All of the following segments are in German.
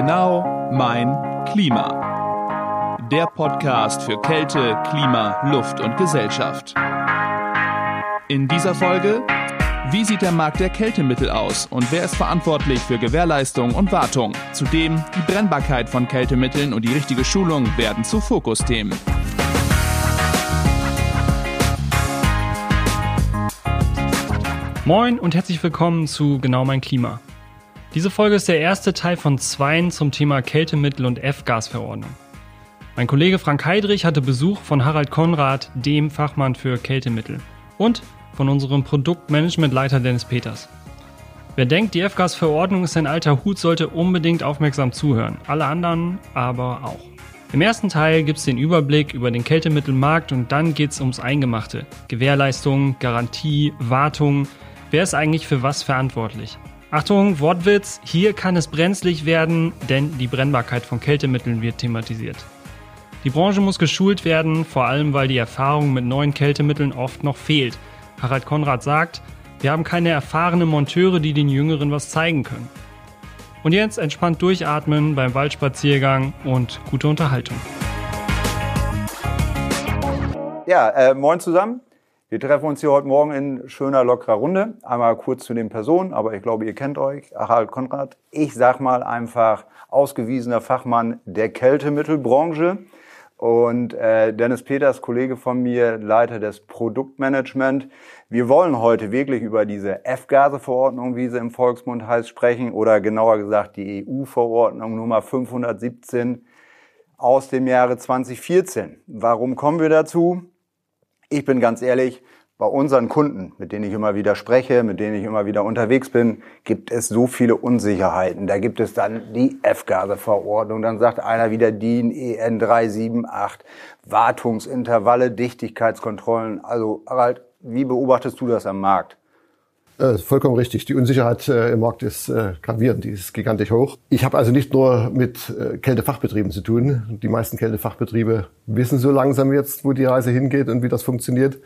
Genau mein Klima. Der Podcast für Kälte, Klima, Luft und Gesellschaft. In dieser Folge, wie sieht der Markt der Kältemittel aus und wer ist verantwortlich für Gewährleistung und Wartung? Zudem die Brennbarkeit von Kältemitteln und die richtige Schulung werden zu Fokusthemen. Moin und herzlich willkommen zu Genau mein Klima. Diese Folge ist der erste Teil von zweien zum Thema Kältemittel und F-Gasverordnung. Mein Kollege Frank Heidrich hatte Besuch von Harald Konrad, dem Fachmann für Kältemittel, und von unserem Produktmanagementleiter Dennis Peters. Wer denkt, die F-Gas-Verordnung ist ein alter Hut, sollte unbedingt aufmerksam zuhören. Alle anderen aber auch. Im ersten Teil gibt es den Überblick über den Kältemittelmarkt und dann geht es ums Eingemachte. Gewährleistung, Garantie, Wartung. Wer ist eigentlich für was verantwortlich? Achtung, Wortwitz, hier kann es brenzlig werden, denn die Brennbarkeit von Kältemitteln wird thematisiert. Die Branche muss geschult werden, vor allem weil die Erfahrung mit neuen Kältemitteln oft noch fehlt. Harald Konrad sagt, wir haben keine erfahrenen Monteure, die den Jüngeren was zeigen können. Und jetzt entspannt durchatmen beim Waldspaziergang und gute Unterhaltung. Ja, äh, moin zusammen. Wir treffen uns hier heute Morgen in schöner, lockerer Runde. Einmal kurz zu den Personen, aber ich glaube, ihr kennt euch. Harald Konrad. Ich sag mal einfach ausgewiesener Fachmann der Kältemittelbranche. Und äh, Dennis Peters, Kollege von mir, Leiter des Produktmanagement. Wir wollen heute wirklich über diese F-Gase-Verordnung, wie sie im Volksmund heißt, sprechen. Oder genauer gesagt die EU-Verordnung Nummer 517 aus dem Jahre 2014. Warum kommen wir dazu? Ich bin ganz ehrlich, bei unseren Kunden, mit denen ich immer wieder spreche, mit denen ich immer wieder unterwegs bin, gibt es so viele Unsicherheiten. Da gibt es dann die F-Gase-Verordnung, dann sagt einer wieder DIN EN 378, Wartungsintervalle, Dichtigkeitskontrollen. Also Harald, wie beobachtest du das am Markt? Äh, vollkommen richtig. Die Unsicherheit äh, im Markt ist äh, gravierend, die ist gigantisch hoch. Ich habe also nicht nur mit Kältefachbetrieben zu tun. Die meisten Kältefachbetriebe wissen so langsam jetzt, wo die Reise hingeht und wie das funktioniert.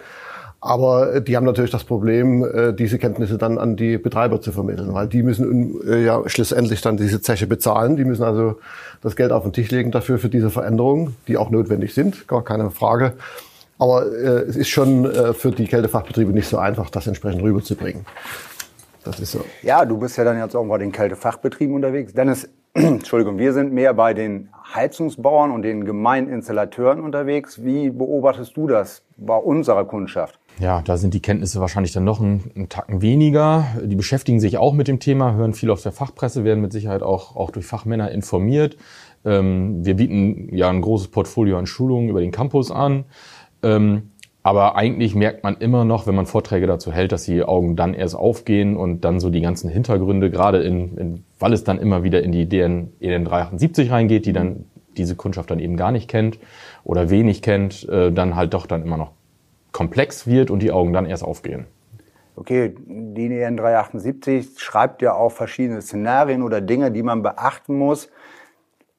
Aber die haben natürlich das Problem, diese Kenntnisse dann an die Betreiber zu vermitteln, weil die müssen ja schlussendlich dann diese Zeche bezahlen. Die müssen also das Geld auf den Tisch legen dafür, für diese Veränderungen, die auch notwendig sind, gar keine Frage. Aber äh, es ist schon äh, für die Kältefachbetriebe nicht so einfach, das entsprechend rüberzubringen. Das ist so. Ja, du bist ja dann jetzt auch bei den Kältefachbetrieben unterwegs. Dennis, Entschuldigung, wir sind mehr bei den Heizungsbauern und den Gemeininstallateuren unterwegs. Wie beobachtest du das bei unserer Kundschaft? Ja, da sind die Kenntnisse wahrscheinlich dann noch einen, einen Tacken weniger. Die beschäftigen sich auch mit dem Thema, hören viel aus der Fachpresse, werden mit Sicherheit auch, auch durch Fachmänner informiert. Ähm, wir bieten ja ein großes Portfolio an Schulungen über den Campus an. Ähm, aber eigentlich merkt man immer noch, wenn man Vorträge dazu hält, dass die Augen dann erst aufgehen und dann so die ganzen Hintergründe, gerade in, in weil es dann immer wieder in die DN, EN 378 reingeht, die dann diese Kundschaft dann eben gar nicht kennt oder wenig kennt, äh, dann halt doch dann immer noch komplex wird und die Augen dann erst aufgehen. Okay, die EN 378 schreibt ja auch verschiedene Szenarien oder Dinge, die man beachten muss.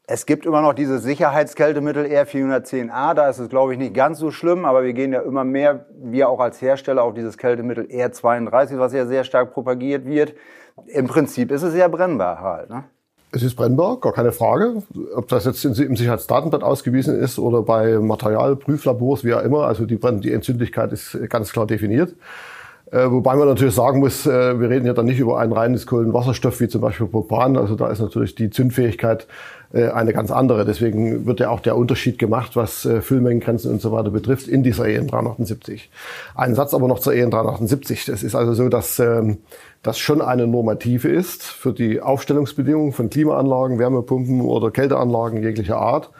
Es gibt immer noch dieses Sicherheitskältemittel R410A, da ist es, glaube ich, nicht ganz so schlimm, aber wir gehen ja immer mehr, wir auch als Hersteller, auf dieses Kältemittel R32, was ja sehr stark propagiert wird. Im Prinzip ist es ja brennbar halt. Ne? Es ist brennbar, gar keine Frage. Ob das jetzt im Sicherheitsdatenblatt ausgewiesen ist oder bei Materialprüflabors, wie auch immer, also die, die Entzündlichkeit ist ganz klar definiert. Äh, wobei man natürlich sagen muss, äh, wir reden ja dann nicht über ein reines Kohlenwasserstoff wie zum Beispiel Propan. Also da ist natürlich die Zündfähigkeit äh, eine ganz andere. Deswegen wird ja auch der Unterschied gemacht, was Füllmengengrenzen und so weiter betrifft, in dieser EN 378. Ein Satz aber noch zur EN 378. Es ist also so, dass ähm, das schon eine Normative ist für die Aufstellungsbedingungen von Klimaanlagen, Wärmepumpen oder Kälteanlagen jeglicher Art.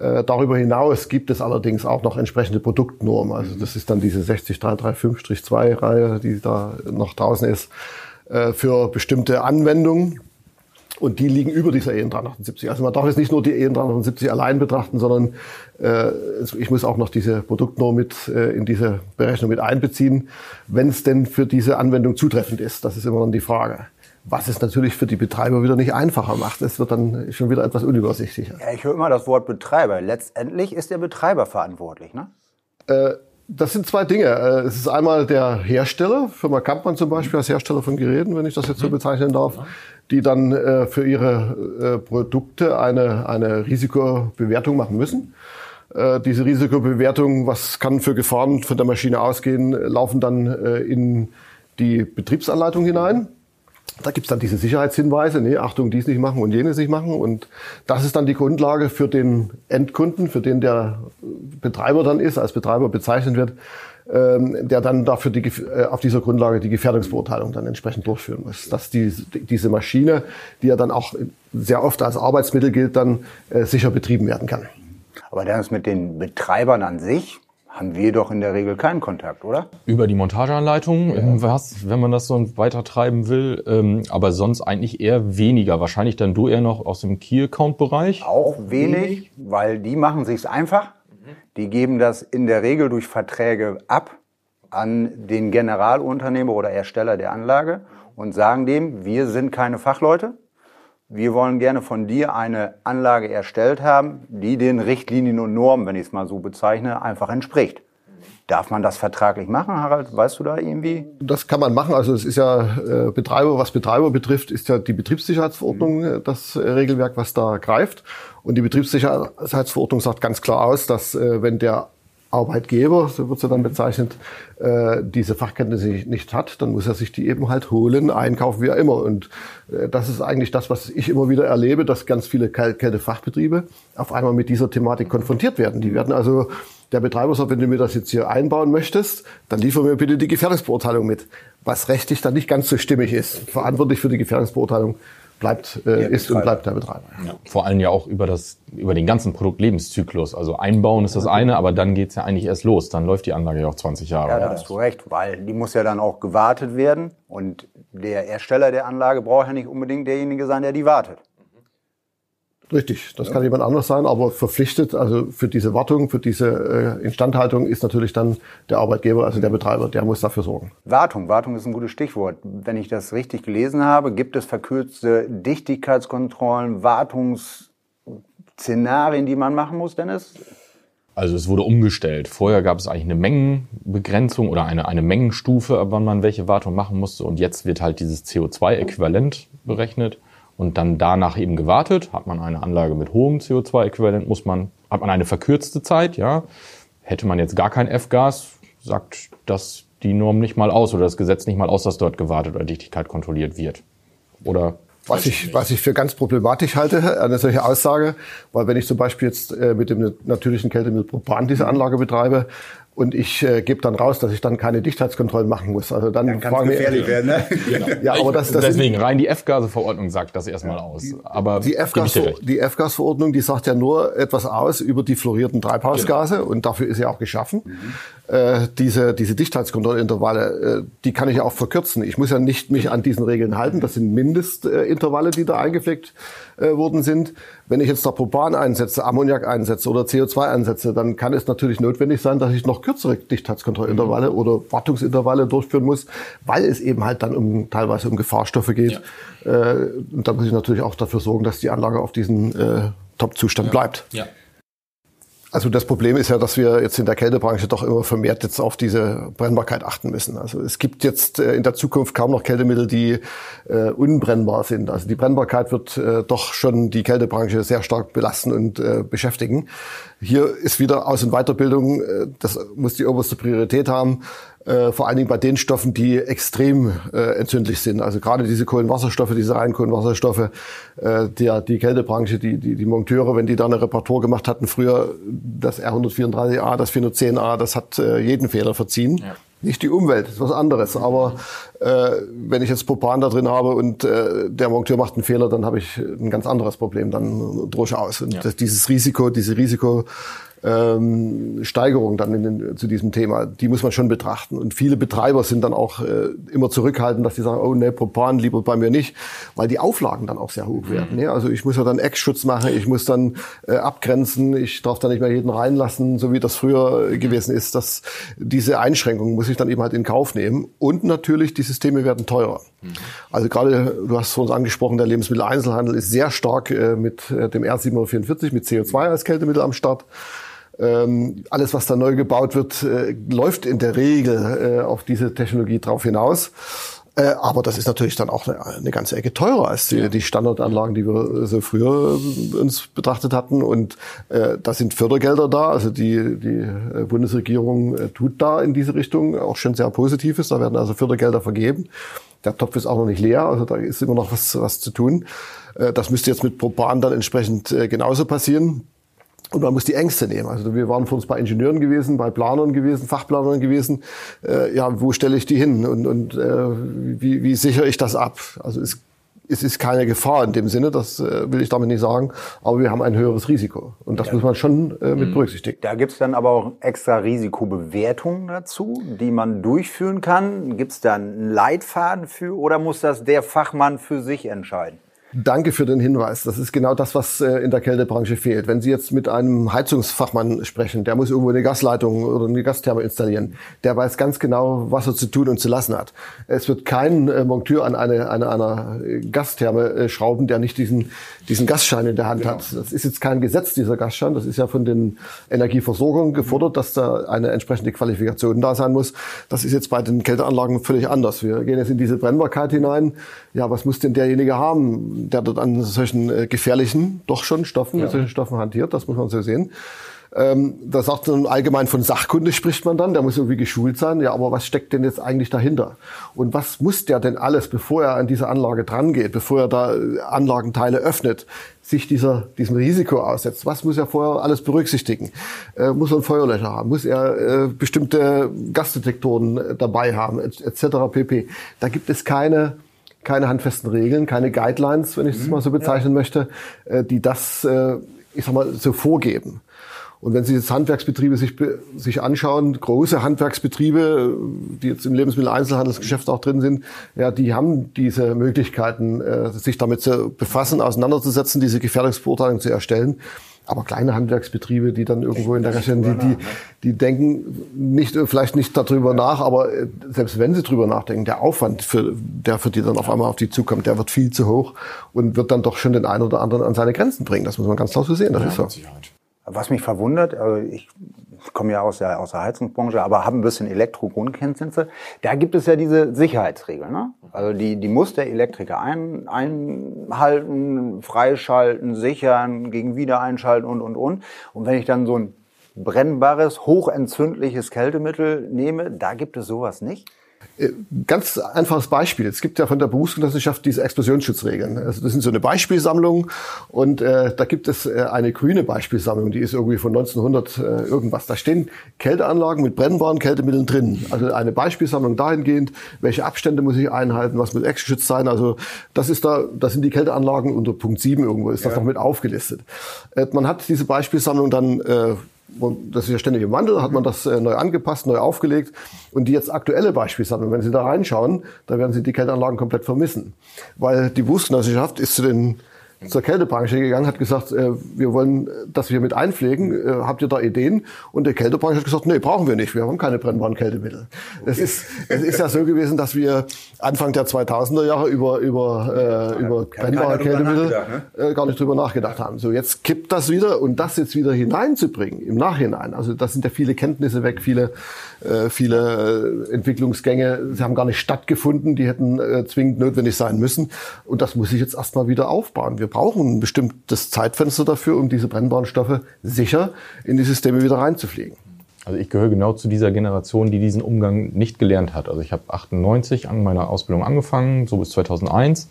Äh, darüber hinaus gibt es allerdings auch noch entsprechende Produktnormen. Also das ist dann diese 60335-2-Reihe, die da noch draußen ist, für bestimmte Anwendungen. Und die liegen über dieser EN 378. Also man darf jetzt nicht nur die EN 378 allein betrachten, sondern äh, ich muss auch noch diese Produktnorm mit äh, in diese Berechnung mit einbeziehen, wenn es denn für diese Anwendung zutreffend ist. Das ist immer dann die Frage. Was es natürlich für die Betreiber wieder nicht einfacher macht. Es wird dann schon wieder etwas unübersichtlicher. Ja, ich höre immer das Wort Betreiber. Letztendlich ist der Betreiber verantwortlich, ne? Äh, Das sind zwei Dinge. Äh, es ist einmal der Hersteller, Firma Kampmann zum Beispiel als Hersteller von Geräten, wenn ich das jetzt so mhm. bezeichnen darf, die dann äh, für ihre äh, Produkte eine, eine Risikobewertung machen müssen. Diese Risikobewertung, was kann für Gefahren von der Maschine ausgehen, laufen dann in die Betriebsanleitung hinein. Da gibt's dann diese Sicherheitshinweise, nee, Achtung, dies nicht machen und jenes nicht machen. Und das ist dann die Grundlage für den Endkunden, für den der Betreiber dann ist, als Betreiber bezeichnet wird, ähm, der dann dafür die, äh, auf dieser Grundlage die Gefährdungsbeurteilung dann entsprechend durchführen muss. Dass die, diese Maschine, die ja dann auch sehr oft als Arbeitsmittel gilt, dann äh, sicher betrieben werden kann. Aber dann ist mit den Betreibern an sich, haben wir doch in der Regel keinen Kontakt, oder? Über die Montageanleitung, ja. was, wenn man das so weiter treiben will, ähm, aber sonst eigentlich eher weniger. Wahrscheinlich dann du eher noch aus dem Key-Account-Bereich. Auch wenig, weil die machen sich's einfach. Die geben das in der Regel durch Verträge ab an den Generalunternehmer oder Ersteller der Anlage und sagen dem, wir sind keine Fachleute, wir wollen gerne von dir eine Anlage erstellt haben, die den Richtlinien und Normen, wenn ich es mal so bezeichne, einfach entspricht. Darf man das vertraglich machen, Harald? Weißt du da irgendwie? Das kann man machen. Also es ist ja äh, Betreiber, was Betreiber betrifft, ist ja die Betriebssicherheitsverordnung mhm. das äh, Regelwerk, was da greift. Und die Betriebssicherheitsverordnung sagt ganz klar aus, dass äh, wenn der Arbeitgeber, so wird sie dann bezeichnet, äh, diese Fachkenntnisse nicht hat, dann muss er sich die eben halt holen, einkaufen, wie er immer. Und äh, das ist eigentlich das, was ich immer wieder erlebe, dass ganz viele Kältefachbetriebe auf einmal mit dieser Thematik konfrontiert werden. Die werden also, der Betreiber sagt, wenn du mir das jetzt hier einbauen möchtest, dann liefer mir bitte die Gefährdungsbeurteilung mit. Was rechtlich dann nicht ganz so stimmig ist. Verantwortlich für die Gefährdungsbeurteilung bleibt, äh, ist und bleibt der Betreiber. Ja. Vor allem ja auch über das, über den ganzen Produktlebenszyklus. Also einbauen ist das eine, aber dann geht's ja eigentlich erst los. Dann läuft die Anlage ja auch 20 Jahre. Ja, da hast du recht, weil die muss ja dann auch gewartet werden und der Ersteller der Anlage braucht ja nicht unbedingt derjenige sein, der die wartet. Richtig, das ja. kann jemand anders sein, aber verpflichtet, also für diese Wartung, für diese äh, Instandhaltung ist natürlich dann der Arbeitgeber, also der Betreiber, der muss dafür sorgen. Wartung, Wartung ist ein gutes Stichwort. Wenn ich das richtig gelesen habe, gibt es verkürzte Dichtigkeitskontrollen, Wartungsszenarien, die man machen muss, Dennis? Also es wurde umgestellt. Vorher gab es eigentlich eine Mengenbegrenzung oder eine, eine Mengenstufe, wann man welche Wartung machen musste. Und jetzt wird halt dieses CO2-Äquivalent berechnet und dann danach eben gewartet. Hat man eine Anlage mit hohem CO2-Äquivalent, muss man, hat man eine verkürzte Zeit, ja. Hätte man jetzt gar kein F-Gas, sagt das die Norm nicht mal aus oder das Gesetz nicht mal aus, dass dort gewartet oder Dichtigkeit kontrolliert wird. Oder was ich, was ich für ganz problematisch halte, eine solche Aussage, weil wenn ich zum Beispiel jetzt äh, mit dem natürlichen Kältemittel Propan diese Anlage betreibe, und ich äh, gebe dann raus, dass ich dann keine Dichtheitskontrollen machen muss. Also dann, dann kann es gefährlich werden. Ne? Genau. Ja, aber das, das deswegen rein die F-Gase-Verordnung sagt das erstmal aus. Aber die F-Gas-Verordnung, die sagt ja nur etwas aus über die fluorierten Treibhausgase genau. und dafür ist ja auch geschaffen. Mhm. Äh, diese diese Dichtheitskontrollintervalle, äh, die kann ich ja auch verkürzen. Ich muss ja nicht mich an diesen Regeln halten. Das sind Mindestintervalle, die da eingepflegt äh, worden sind. Wenn ich jetzt da Propan einsetze, Ammoniak einsetze oder CO2 einsetze, dann kann es natürlich notwendig sein, dass ich noch kürzere Dichtheitskontrollintervalle mhm. oder Wartungsintervalle durchführen muss, weil es eben halt dann um teilweise um Gefahrstoffe geht. Ja. Äh, und da muss ich natürlich auch dafür sorgen, dass die Anlage auf diesen äh, Top-Zustand ja. bleibt. Ja. Also das Problem ist ja, dass wir jetzt in der Kältebranche doch immer vermehrt jetzt auf diese Brennbarkeit achten müssen. Also es gibt jetzt äh, in der Zukunft kaum noch Kältemittel, die äh, unbrennbar sind. Also die Brennbarkeit wird äh, doch schon die Kältebranche sehr stark belasten und äh, beschäftigen. Hier ist wieder Aus- und Weiterbildung, äh, das muss die oberste Priorität haben äh, vor allen Dingen bei den Stoffen, die extrem äh, entzündlich sind. Also gerade diese Kohlenwasserstoffe, diese reinen Kohlenwasserstoffe, äh, der, die Kältebranche, die, die, die Monteure, wenn die da eine Reparatur gemacht hatten, früher das R134a, das 410a, das hat äh, jeden Fehler verziehen. Ja. Nicht die Umwelt, das ist was anderes. Aber äh, wenn ich jetzt Propan da drin habe und äh, der Monteur macht einen Fehler, dann habe ich ein ganz anderes Problem. Dann drohe ich aus. Und ja. das, dieses Risiko, diese Risiko ähm, Steigerung dann in den, zu diesem Thema, die muss man schon betrachten. Und viele Betreiber sind dann auch äh, immer zurückhaltend, dass sie sagen, oh ne, Propan lieber bei mir nicht, weil die Auflagen dann auch sehr hoch werden. Mhm. Ne? Also ich muss ja dann Eckschutz machen, ich muss dann äh, abgrenzen, ich darf da nicht mehr jeden reinlassen, so wie das früher gewesen ist. Dass diese Einschränkungen muss ich dann eben halt in Kauf nehmen. Und natürlich, die Systeme werden teurer. Mhm. Also gerade, du hast es uns angesprochen, der Lebensmitteleinzelhandel ist sehr stark äh, mit äh, dem R744, mit CO2 als Kältemittel am Start. Ähm, alles, was da neu gebaut wird, äh, läuft in der Regel äh, auf diese Technologie drauf hinaus. Äh, aber das ist natürlich dann auch eine, eine ganze Ecke teurer als die, die Standardanlagen, die wir so früher uns betrachtet hatten. Und äh, da sind Fördergelder da. Also die, die Bundesregierung äh, tut da in diese Richtung auch schon sehr Positives. Da werden also Fördergelder vergeben. Der Topf ist auch noch nicht leer, also da ist immer noch was, was zu tun. Äh, das müsste jetzt mit Propan dann entsprechend äh, genauso passieren. Und man muss die Ängste nehmen. Also wir waren vor uns bei Ingenieuren gewesen, bei Planern gewesen, Fachplanern gewesen. Äh, ja, wo stelle ich die hin und, und äh, wie, wie sichere ich das ab? Also es, es ist keine Gefahr in dem Sinne, das äh, will ich damit nicht sagen, aber wir haben ein höheres Risiko. Und das ja. muss man schon äh, mit mhm. berücksichtigen. Da gibt's dann aber auch extra Risikobewertungen dazu, die man durchführen kann. Gibt's da einen Leitfaden für oder muss das der Fachmann für sich entscheiden? Danke für den Hinweis. Das ist genau das, was äh, in der Kältebranche fehlt. Wenn Sie jetzt mit einem Heizungsfachmann sprechen, der muss irgendwo eine Gasleitung oder eine Gastherme installieren, der weiß ganz genau, was er zu tun und zu lassen hat. Es wird kein äh, Monteur an eine, eine, einer Gastherme äh, schrauben, der nicht diesen, diesen Gasschein in der Hand genau. hat. Das ist jetzt kein Gesetz, dieser Gasschein. Das ist ja von den Energieversorgern gefordert, dass da eine entsprechende Qualifikation da sein muss. Das ist jetzt bei den Kälteanlagen völlig anders. Wir gehen jetzt in diese Brennbarkeit hinein. Ja, was muss denn derjenige haben? Der dort an solchen äh, gefährlichen, doch schon Stoffen, ja. mit solchen Stoffen hantiert, das muss man so sehen. Ähm, da sagt man allgemein von Sachkunde spricht man dann, der muss irgendwie geschult sein. Ja, aber was steckt denn jetzt eigentlich dahinter? Und was muss der denn alles, bevor er an diese Anlage drangeht, bevor er da äh, Anlagenteile öffnet, sich dieser, diesem Risiko aussetzt? Was muss er vorher alles berücksichtigen? Äh, muss er ein Feuerlöcher haben? Muss er äh, bestimmte Gasdetektoren äh, dabei haben? Etc. pp. Da gibt es keine keine handfesten Regeln, keine Guidelines, wenn ich es mhm. mal so bezeichnen ja. möchte, äh, die das, äh, ich sag mal, so vorgeben. Und wenn Sie jetzt Handwerksbetriebe sich, sich anschauen, große Handwerksbetriebe, die jetzt im Lebensmitteleinzelhandelsgeschäft auch drin sind, ja, die haben diese Möglichkeiten, äh, sich damit zu befassen, auseinanderzusetzen, diese Gefährdungsbeurteilung zu erstellen. Aber kleine Handwerksbetriebe, die dann irgendwo in der Region, die, die, die denken nicht, vielleicht nicht darüber nach, aber äh, selbst wenn sie darüber nachdenken, der Aufwand, für, der für die dann auf einmal auf die zukommt, der wird viel zu hoch und wird dann doch schon den einen oder anderen an seine Grenzen bringen. Das muss man ganz klar so sehen. Das ja, ist so. Was mich verwundert, also ich komme ja aus der, aus der Heizungsbranche, aber habe ein bisschen Elektro-Grundkenntnisse. Da gibt es ja diese Sicherheitsregeln. Ne? Also die, die muss der Elektriker ein, einhalten, freischalten, sichern, gegen Wiedereinschalten und, und, und. Und wenn ich dann so ein brennbares, hochentzündliches Kältemittel nehme, da gibt es sowas nicht? Äh, ganz einfaches Beispiel. Es gibt ja von der Berufsgenossenschaft diese Explosionsschutzregeln. Also das sind so eine Beispielsammlung und äh, da gibt es äh, eine grüne Beispielsammlung, die ist irgendwie von 1900 äh, irgendwas. Da stehen Kälteanlagen mit brennbaren Kältemitteln drin. Also eine Beispielsammlung dahingehend, welche Abstände muss ich einhalten, was muss exgeschützt sein. Also das ist da, das sind die Kälteanlagen unter Punkt 7 irgendwo, ist das noch mit aufgelistet. Äh, man hat diese Beispielsammlung dann äh, das ist ja ständig im Wandel, hat man das äh, neu angepasst, neu aufgelegt. Und die jetzt aktuelle Beispielsammlung, wenn Sie da reinschauen, da werden Sie die Kälteanlagen komplett vermissen. Weil die Berufsgenossenschaft ist zu den zur Kältebranche gegangen, hat gesagt, äh, wir wollen das hier mit einpflegen. Äh, habt ihr da Ideen? Und der Kältebranche hat gesagt, nee, brauchen wir nicht. Wir haben keine brennbaren Kältemittel. Okay. Es ist, es ist ja so gewesen, dass wir Anfang der 2000er Jahre über, über, äh, über brennbare Kältemittel ne? äh, gar nicht drüber nachgedacht haben. So, jetzt kippt das wieder und das jetzt wieder hineinzubringen im Nachhinein. Also, das sind ja viele Kenntnisse weg, viele, äh, viele äh, Entwicklungsgänge. Sie haben gar nicht stattgefunden. Die hätten äh, zwingend notwendig sein müssen. Und das muss ich jetzt erstmal wieder aufbauen. Wir brauchen ein bestimmtes Zeitfenster dafür, um diese brennbaren Stoffe sicher in die Systeme wieder reinzufliegen. Also ich gehöre genau zu dieser Generation, die diesen Umgang nicht gelernt hat. Also ich habe 98 an meiner Ausbildung angefangen, so bis 2001.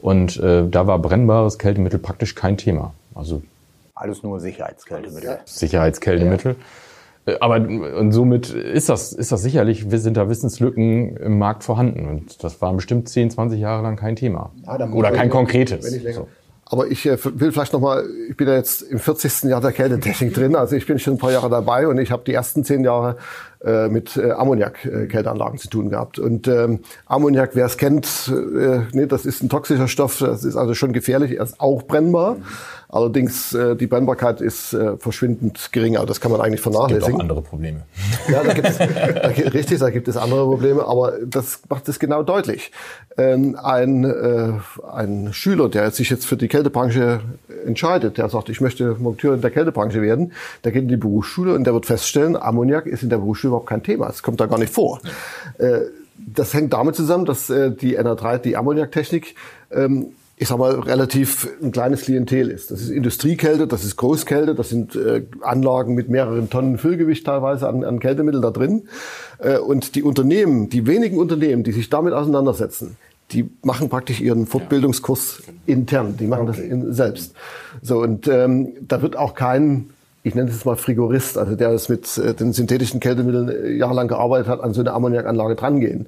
Und äh, da war brennbares Kältemittel praktisch kein Thema. Also alles nur Sicherheitskältemittel. Sicherheitskältemittel. Ja. Äh, aber und somit ist das, ist das sicherlich, sind da Wissenslücken im Markt vorhanden. Und das war bestimmt 10, 20 Jahre lang kein Thema. Ja, Oder kein konkretes. Aber ich äh, will vielleicht nochmal, ich bin ja jetzt im 40. Jahr der Kältetechnik drin, also ich bin schon ein paar Jahre dabei und ich habe die ersten zehn Jahre äh, mit äh, Ammoniak-Kälteanlagen zu tun gehabt. Und ähm, Ammoniak, wer es kennt, äh, nee, das ist ein toxischer Stoff, das ist also schon gefährlich, er ist auch brennbar. Mhm. Allerdings äh, die Brennbarkeit ist äh, verschwindend gering, aber das kann man eigentlich vernachlässigen. Es gibt auch andere Probleme. Ja, da gibt es, da, richtig, da gibt es andere Probleme, aber das macht es genau deutlich. Ähm, ein, äh, ein Schüler, der sich jetzt für die Kältebranche entscheidet, der sagt, ich möchte Monteur in der Kältebranche werden, der geht in die Berufsschule und der wird feststellen, Ammoniak ist in der Berufsschule überhaupt kein Thema. Es kommt da gar nicht vor. Äh, das hängt damit zusammen, dass äh, die NR3, die Ammoniaktechnik, ähm, ich sag mal, relativ ein kleines Klientel ist. Das ist Industriekälte, das ist Großkälte, das sind äh, Anlagen mit mehreren Tonnen Füllgewicht teilweise an, an Kältemittel da drin. Äh, und die Unternehmen, die wenigen Unternehmen, die sich damit auseinandersetzen, die machen praktisch ihren Fortbildungskurs intern, die machen okay. das in, selbst. So, und ähm, da wird auch kein ich nenne es mal Frigorist, also der es mit äh, den synthetischen Kältemitteln äh, jahrelang gearbeitet hat, an so eine Ammoniakanlage drangehen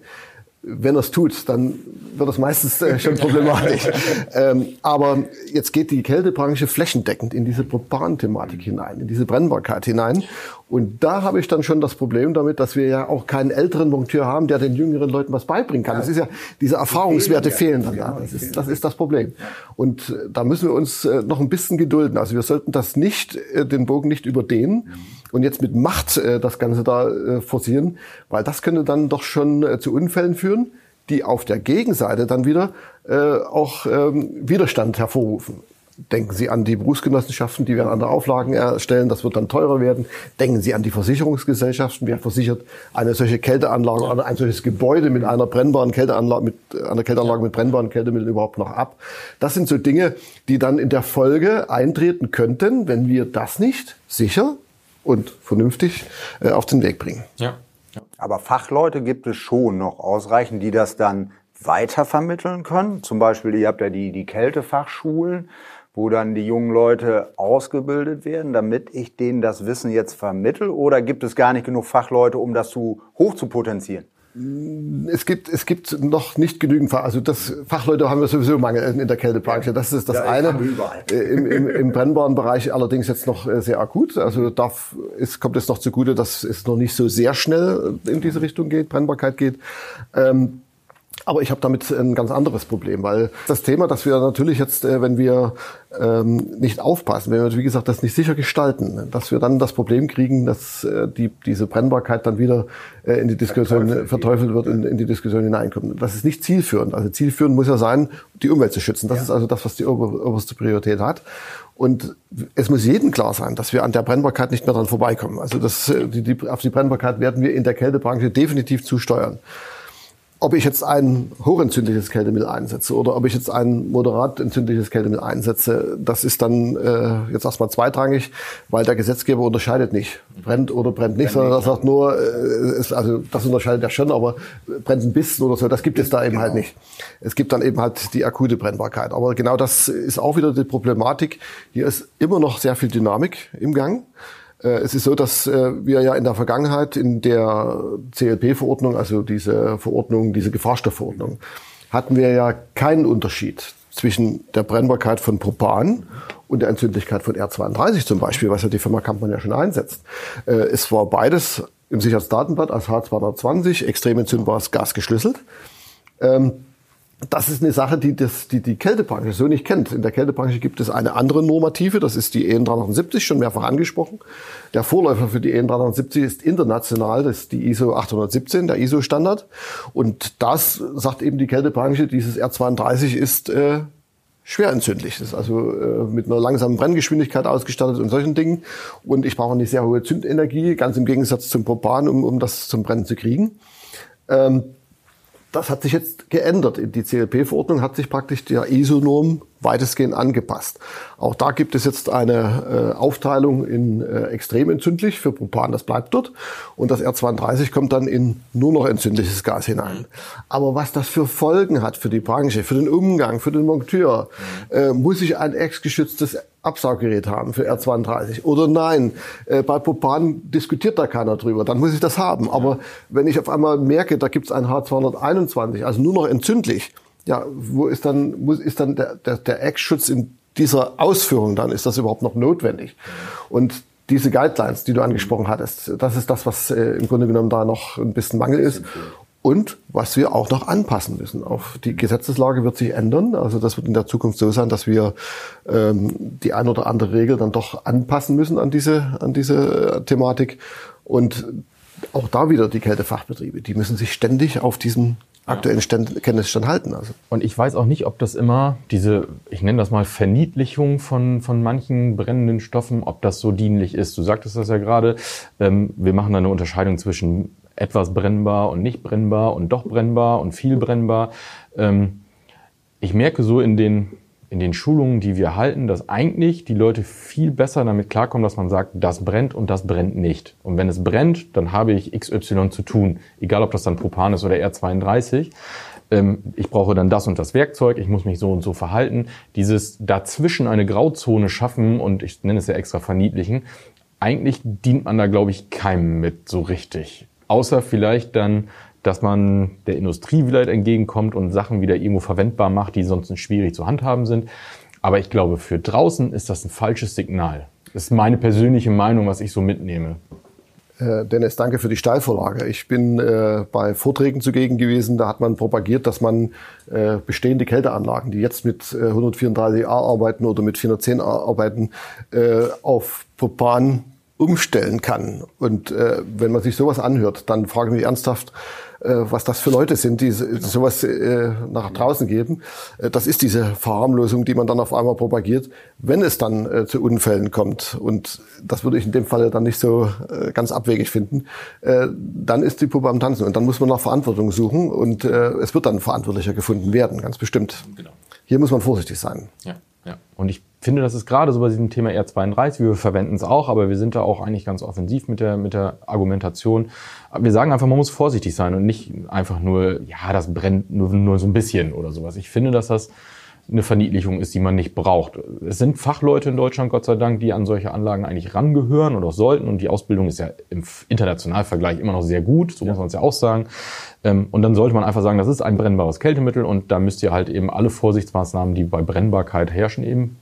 wenn er es tut, dann wird es meistens äh, schon problematisch. ähm, aber jetzt geht die Kältebranche flächendeckend in diese Propan-Thematik hinein, in diese Brennbarkeit hinein. Und da habe ich dann schon das Problem damit, dass wir ja auch keinen älteren Monteur haben, der den jüngeren Leuten was beibringen kann. Das ist ja, diese Erfahrungswerte fehlen dann da. Das ist, das ist das Problem. Und äh, da müssen wir uns äh, noch ein bisschen gedulden. Also wir sollten das nicht, äh, den Bogen nicht überdehnen und jetzt mit Macht das Ganze da forcieren, weil das könnte dann doch schon zu Unfällen führen, die auf der Gegenseite dann wieder äh, auch ähm, Widerstand hervorrufen. Denken Sie an die Berufsgenossenschaften, die werden andere Auflagen erstellen, das wird dann teurer werden. Denken Sie an die Versicherungsgesellschaften, wer versichert eine solche Kälteanlage oder ein solches Gebäude mit einer brennbaren Kälteanlage, mit einer Kälteanlage mit brennbaren Kältemitteln überhaupt noch ab. Das sind so Dinge, die dann in der Folge eintreten könnten, wenn wir das nicht sicher und vernünftig äh, auf den Weg bringen. Ja. ja. Aber Fachleute gibt es schon noch ausreichend, die das dann weitervermitteln können. Zum Beispiel, ihr habt ja die, die Kältefachschulen, wo dann die jungen Leute ausgebildet werden, damit ich denen das Wissen jetzt vermittel? Oder gibt es gar nicht genug Fachleute, um das zu hoch zu potenzieren? Es gibt, es gibt noch nicht genügend Fach, also das Fachleute haben wir sowieso Mangel in der Kältebranche. Das ist das ja, eine. Äh, Im, im, Im brennbaren Bereich allerdings jetzt noch äh, sehr akut. Also da ist, kommt es noch zugute, dass es noch nicht so sehr schnell in diese Richtung geht, Brennbarkeit geht. Ähm, aber ich habe damit ein ganz anderes Problem, weil das Thema, dass wir natürlich jetzt, äh, wenn wir ähm, nicht aufpassen, wenn wir, wie gesagt, das nicht sicher gestalten, dass wir dann das Problem kriegen, dass äh, die, diese Brennbarkeit dann wieder äh, in die Diskussion verteufelt, verteufelt wird, in, in, die Diskussion hineinkommt. Das ist nicht zielführend. Also zielführend muss ja sein, die Umwelt zu schützen. Das ja. ist also das, was die oberste Priorität hat. Und es muss jedem klar sein, dass wir an der Brennbarkeit nicht mehr dran vorbeikommen. Also das, die, die, auf die Brennbarkeit werden wir in der Kältebranche definitiv zusteuern ob ich jetzt ein hochentzündliches Kältemittel einsetze oder ob ich jetzt ein moderat entzündliches Kältemittel einsetze, das ist dann äh, jetzt erstmal zweitrangig, weil der Gesetzgeber unterscheidet nicht, brennt oder brennt nicht, sondern das sagt nur, äh, ist, also das unterscheidet er schon, aber brennt ein bisschen oder so, das gibt es da eben halt genau. halt nicht. Es gibt dann eben halt die akute Brennbarkeit. Aber genau das ist auch wieder die Problematik. Hier ist immer noch sehr viel Dynamik im Gang. Äh, es ist so, dass äh, wir ja in der Vergangenheit in der CLP-Verordnung, also diese Verordnung, diese Gefahrstoffverordnung, hatten wir ja keinen Unterschied zwischen der Brennbarkeit von Propan und der Entzündlichkeit von R32 zum Beispiel, was ja die Firma Kampmann ja schon einsetzt. Äh, es war beides im Sicherheitsdatenblatt als H220 extrem entzündbares Gas geschlüsselt. Ähm, das ist eine Sache, die das, die, die Kältebranche so nicht kennt. In der Kältebranche gibt es eine andere Normative, das ist die EN 370, schon mehrfach angesprochen. Der Vorläufer für die EN 370 ist international, das ist die ISO 817, der ISO-Standard. Und das sagt eben die Kältebranche, dieses R32 ist äh, schwer entzündlich. Das ist also äh, mit einer langsamen Brenngeschwindigkeit ausgestattet und solchen Dingen. Und ich brauche eine sehr hohe Zündenergie, ganz im Gegensatz zum Propan, um, um das zum Brennen zu kriegen. Ähm, das hat sich jetzt geändert. Die CLP-Verordnung hat sich praktisch der ISO-Norm weitestgehend angepasst. Auch da gibt es jetzt eine äh, Aufteilung in äh, extrem entzündlich für Propan, das bleibt dort. Und das R32 kommt dann in nur noch entzündliches Gas hinein. Aber was das für Folgen hat für die Branche, für den Umgang, für den Monteur, äh, muss ich ein ex-geschütztes Absauggerät haben für R32 oder nein, äh, bei Propan diskutiert da keiner drüber, dann muss ich das haben. Aber wenn ich auf einmal merke, da gibt's ein H221, also nur noch entzündlich, ja, wo ist dann, muss, ist dann der, der, der Eckschutz in dieser Ausführung dann, ist das überhaupt noch notwendig? Und diese Guidelines, die du angesprochen hattest, das ist das, was äh, im Grunde genommen da noch ein bisschen Mangel ist. Und was wir auch noch anpassen müssen. Auf die Gesetzeslage wird sich ändern. Also das wird in der Zukunft so sein, dass wir ähm, die ein oder andere Regel dann doch anpassen müssen an diese, an diese Thematik. Und auch da wieder die Kältefachbetriebe, die müssen sich ständig auf diesen aktuellen Stand, Kenntnisstand halten. Also. Und ich weiß auch nicht, ob das immer diese, ich nenne das mal Verniedlichung von, von manchen brennenden Stoffen, ob das so dienlich ist. Du sagtest das ja gerade. Ähm, wir machen da eine Unterscheidung zwischen etwas brennbar und nicht brennbar und doch brennbar und viel brennbar. Ähm, ich merke so in den, in den Schulungen, die wir halten, dass eigentlich die Leute viel besser damit klarkommen, dass man sagt, das brennt und das brennt nicht. Und wenn es brennt, dann habe ich XY zu tun. Egal, ob das dann Propan ist oder R32. Ähm, ich brauche dann das und das Werkzeug, ich muss mich so und so verhalten. Dieses dazwischen eine Grauzone schaffen und ich nenne es ja extra verniedlichen, eigentlich dient man da, glaube ich, keinem mit so richtig. Außer vielleicht dann, dass man der Industrie vielleicht entgegenkommt und Sachen wieder irgendwo verwendbar macht, die sonst schwierig zu handhaben sind. Aber ich glaube, für draußen ist das ein falsches Signal. Das ist meine persönliche Meinung, was ich so mitnehme. Äh, Dennis, danke für die Steilvorlage. Ich bin äh, bei Vorträgen zugegen gewesen, da hat man propagiert, dass man äh, bestehende Kälteanlagen, die jetzt mit äh, 134a arbeiten oder mit 410a arbeiten, äh, auf Propan umstellen kann. Und äh, wenn man sich sowas anhört, dann frage ich mich ernsthaft, was das für Leute sind, die sowas äh, nach draußen geben. Äh, das ist diese Verharmlosung, die man dann auf einmal propagiert, wenn es dann äh, zu Unfällen kommt. Und das würde ich in dem Fall dann nicht so äh, ganz abwegig finden. Äh, dann ist die Puppe am Tanzen und dann muss man nach Verantwortung suchen und äh, es wird dann verantwortlicher gefunden werden, ganz bestimmt. Genau. Hier muss man vorsichtig sein. Ja, ja. Und ich finde, das ist gerade so bei diesem Thema R32, wir verwenden es auch, aber wir sind da auch eigentlich ganz offensiv mit der, mit der Argumentation. Wir sagen einfach, man muss vorsichtig sein und nicht einfach nur, ja, das brennt nur, nur so ein bisschen oder sowas. Ich finde, dass das eine Verniedlichung ist, die man nicht braucht. Es sind Fachleute in Deutschland, Gott sei Dank, die an solche Anlagen eigentlich rangehören oder sollten. Und die Ausbildung ist ja im internationalen Vergleich immer noch sehr gut, so ja. muss man es ja auch sagen. Ähm, und dann sollte man einfach sagen, das ist ein brennbares Kältemittel und da müsst ihr halt eben alle Vorsichtsmaßnahmen, die bei Brennbarkeit herrschen, eben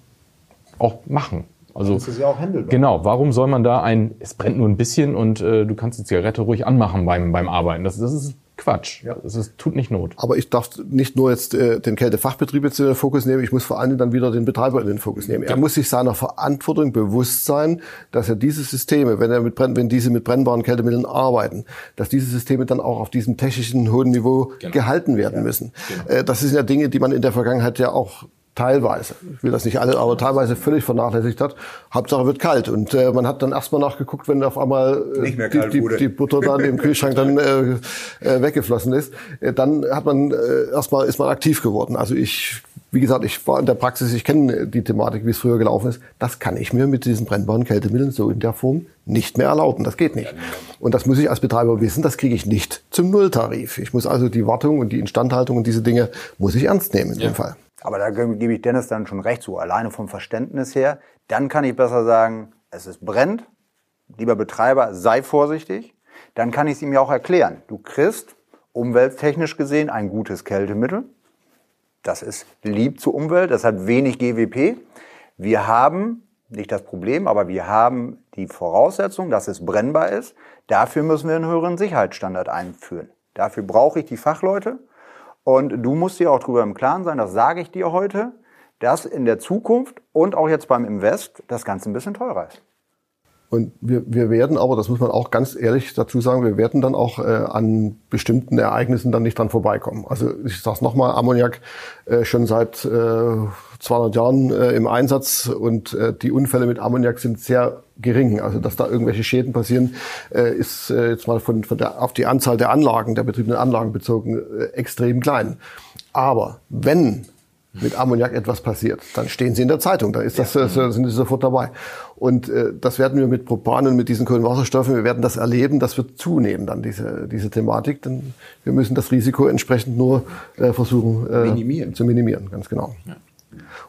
auch machen. Also das ist ja auch handelbar. Genau, warum soll man da ein, es brennt nur ein bisschen und äh, du kannst die Zigarette ruhig anmachen beim, beim Arbeiten. Das, das ist Quatsch. Ja. Das ist, tut nicht Not. Aber ich darf nicht nur jetzt äh, den Kältefachbetrieb jetzt in den Fokus nehmen, ich muss vor allem dann wieder den Betreiber in den Fokus nehmen. Ja. Er muss sich seiner Verantwortung bewusst sein, dass er diese Systeme, wenn er mit wenn diese mit brennbaren Kältemitteln arbeiten, dass diese Systeme dann auch auf diesem technischen hohen Niveau genau. gehalten werden ja. müssen. Genau. Äh, das sind ja Dinge, die man in der Vergangenheit ja auch teilweise, ich will das nicht alle, aber teilweise völlig vernachlässigt hat. Hauptsache wird kalt. Und äh, man hat dann erstmal nachgeguckt, wenn auf einmal äh, die, die, die, Butter dann im Kühlschrank dann äh, äh, weggeflossen ist. Äh, dann hat man äh, erstmal ist man aktiv geworden. Also ich, wie gesagt, ich war in der Praxis, ich kenne die Thematik, wie es früher gelaufen ist. Das kann ich mir mit diesen brennbaren Kältemitteln so in der Form nicht mehr erlauben. Das geht nicht. Und das muss ich als Betreiber wissen, das kriege ich nicht zum Nulltarif. Ich muss also die Wartung und die Instandhaltung und diese Dinge muss ich ernst nehmen in ja. dem Fall. Aber da gebe ich Dennis dann schon recht so, alleine vom Verständnis her. Dann kann ich besser sagen, es ist brennt. Lieber Betreiber, sei vorsichtig. Dann kann ich es ihm ja auch erklären. Du kriegst umwelttechnisch gesehen ein gutes Kältemittel. Das ist lieb zur Umwelt, das hat wenig GWP. Wir haben nicht das Problem, aber wir haben die Voraussetzung, dass es brennbar ist. Dafür müssen wir einen höheren Sicherheitsstandard einführen. Dafür brauche ich die Fachleute und du musst dir auch darüber im Klaren sein, das sage ich dir heute, dass in der Zukunft und auch jetzt beim Invest das Ganze ein bisschen teurer ist. Und wir, wir werden aber, das muss man auch ganz ehrlich dazu sagen, wir werden dann auch äh, an bestimmten Ereignissen dann nicht dran vorbeikommen. Also ich sage es nochmal, Ammoniak äh, schon seit äh, 200 Jahren äh, im Einsatz und äh, die Unfälle mit Ammoniak sind sehr gering. Also dass da irgendwelche Schäden passieren, äh, ist äh, jetzt mal von, von der, auf die Anzahl der Anlagen, der betriebenen Anlagen bezogen, äh, extrem klein. Aber wenn mit Ammoniak etwas passiert, dann stehen sie in der Zeitung, da ist das, ja. äh, sind sie sofort dabei. Und äh, das werden wir mit Propan und mit diesen Kohlenwasserstoffen, wir werden das erleben, das wird zunehmen dann, diese, diese Thematik, denn wir müssen das Risiko entsprechend nur äh, versuchen äh, minimieren. zu minimieren, ganz genau. Ja.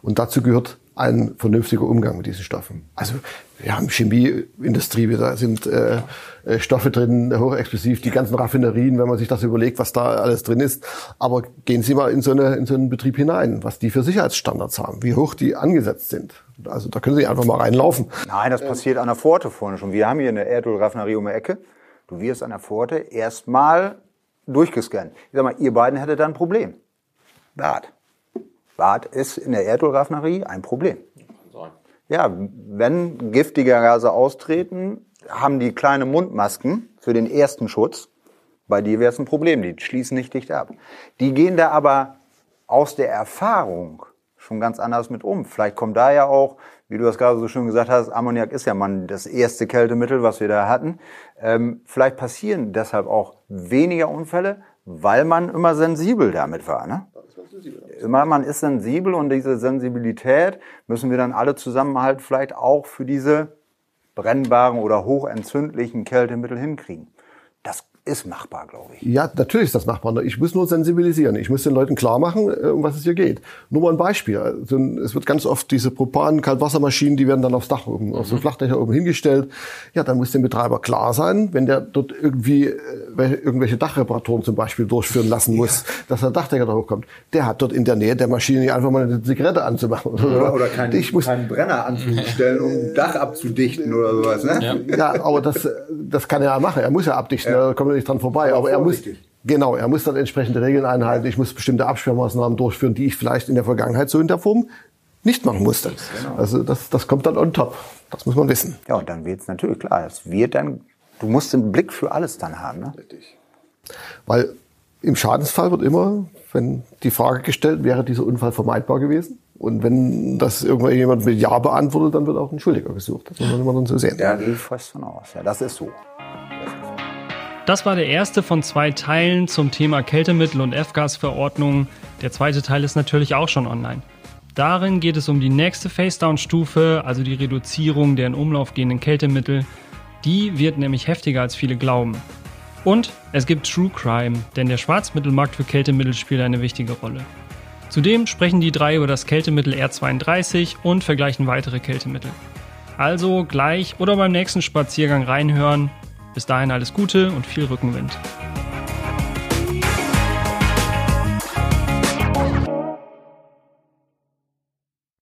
Und dazu gehört ein vernünftiger Umgang mit diesen Stoffen. Also wir haben Chemieindustrie, da sind äh, äh, Stoffe drin, hochexplosiv, die ganzen Raffinerien, wenn man sich das überlegt, was da alles drin ist. Aber gehen Sie mal in so, eine, in so einen Betrieb hinein, was die für Sicherheitsstandards haben, wie hoch die angesetzt sind. Also da können Sie einfach mal reinlaufen. Nein, das passiert an der Pforte vorne schon. Wir haben hier eine Erdölraffinerie um die Ecke. Du wirst an der Pforte erstmal durchgescannt. Ich sag mal, ihr beiden hättet da ein Problem. Bad. Bad ist in der Erdölraffinerie ein Problem. Ja, wenn giftige Gase austreten, haben die kleine Mundmasken für den ersten Schutz. Bei dir wäre es ein Problem, die schließen nicht dicht ab. Die gehen da aber aus der Erfahrung schon ganz anders mit um. Vielleicht kommt da ja auch, wie du das gerade so schön gesagt hast, Ammoniak ist ja mal das erste Kältemittel, was wir da hatten. Ähm, vielleicht passieren deshalb auch weniger Unfälle, weil man immer sensibel damit war. Ne? Immer man ist sensibel und diese Sensibilität müssen wir dann alle zusammen halt vielleicht auch für diese brennbaren oder hochentzündlichen Kältemittel hinkriegen. Das ist machbar, glaube ich. Ja, natürlich ist das machbar. Ich muss nur sensibilisieren. Ich muss den Leuten klar machen, äh, um was es hier geht. Nur mal ein Beispiel. Also, es wird ganz oft diese Propan-Kaltwassermaschinen, die werden dann aufs Dach oben, auf so mhm. Flachdächer oben hingestellt. Ja, dann muss dem Betreiber klar sein, wenn der dort irgendwie äh, irgendwelche Dachreparaturen zum Beispiel durchführen lassen muss, ja. dass der Dachdecker da hochkommt. Der hat dort in der Nähe der Maschine nicht einfach mal eine Zigarette anzumachen. Oder, oder keinen, ich muss, keinen Brenner anzustellen, um Dach abzudichten oder sowas. Ne? Ja. ja, aber das, das kann er ja machen. Er muss ja abdichten. Ja. Er nicht dran vorbei. Aber, aber er muss, genau, er muss dann entsprechende Regeln einhalten. Ich muss bestimmte Absperrmaßnahmen durchführen, die ich vielleicht in der Vergangenheit so in der Form nicht machen musste. Genau. Also das, das kommt dann on top. Das muss man wissen. Ja, und dann wird es natürlich klar. Es wird dann, du musst einen Blick für alles dann haben. Ne? Richtig. Weil im Schadensfall wird immer, wenn die Frage gestellt, wäre dieser Unfall vermeidbar gewesen? Und wenn das irgendjemand mit Ja beantwortet, dann wird auch ein Schuldiger gesucht. Das muss man immer dann so sehen. Ja, gehe ich fast von aus. Ja, das ist so. Das war der erste von zwei Teilen zum Thema Kältemittel und F-Gas-Verordnung. Der zweite Teil ist natürlich auch schon online. Darin geht es um die nächste Face-Down-Stufe, also die Reduzierung der in Umlauf gehenden Kältemittel. Die wird nämlich heftiger als viele glauben. Und es gibt True Crime, denn der Schwarzmittelmarkt für Kältemittel spielt eine wichtige Rolle. Zudem sprechen die drei über das Kältemittel R32 und vergleichen weitere Kältemittel. Also gleich oder beim nächsten Spaziergang reinhören. Bis dahin alles Gute und viel Rückenwind.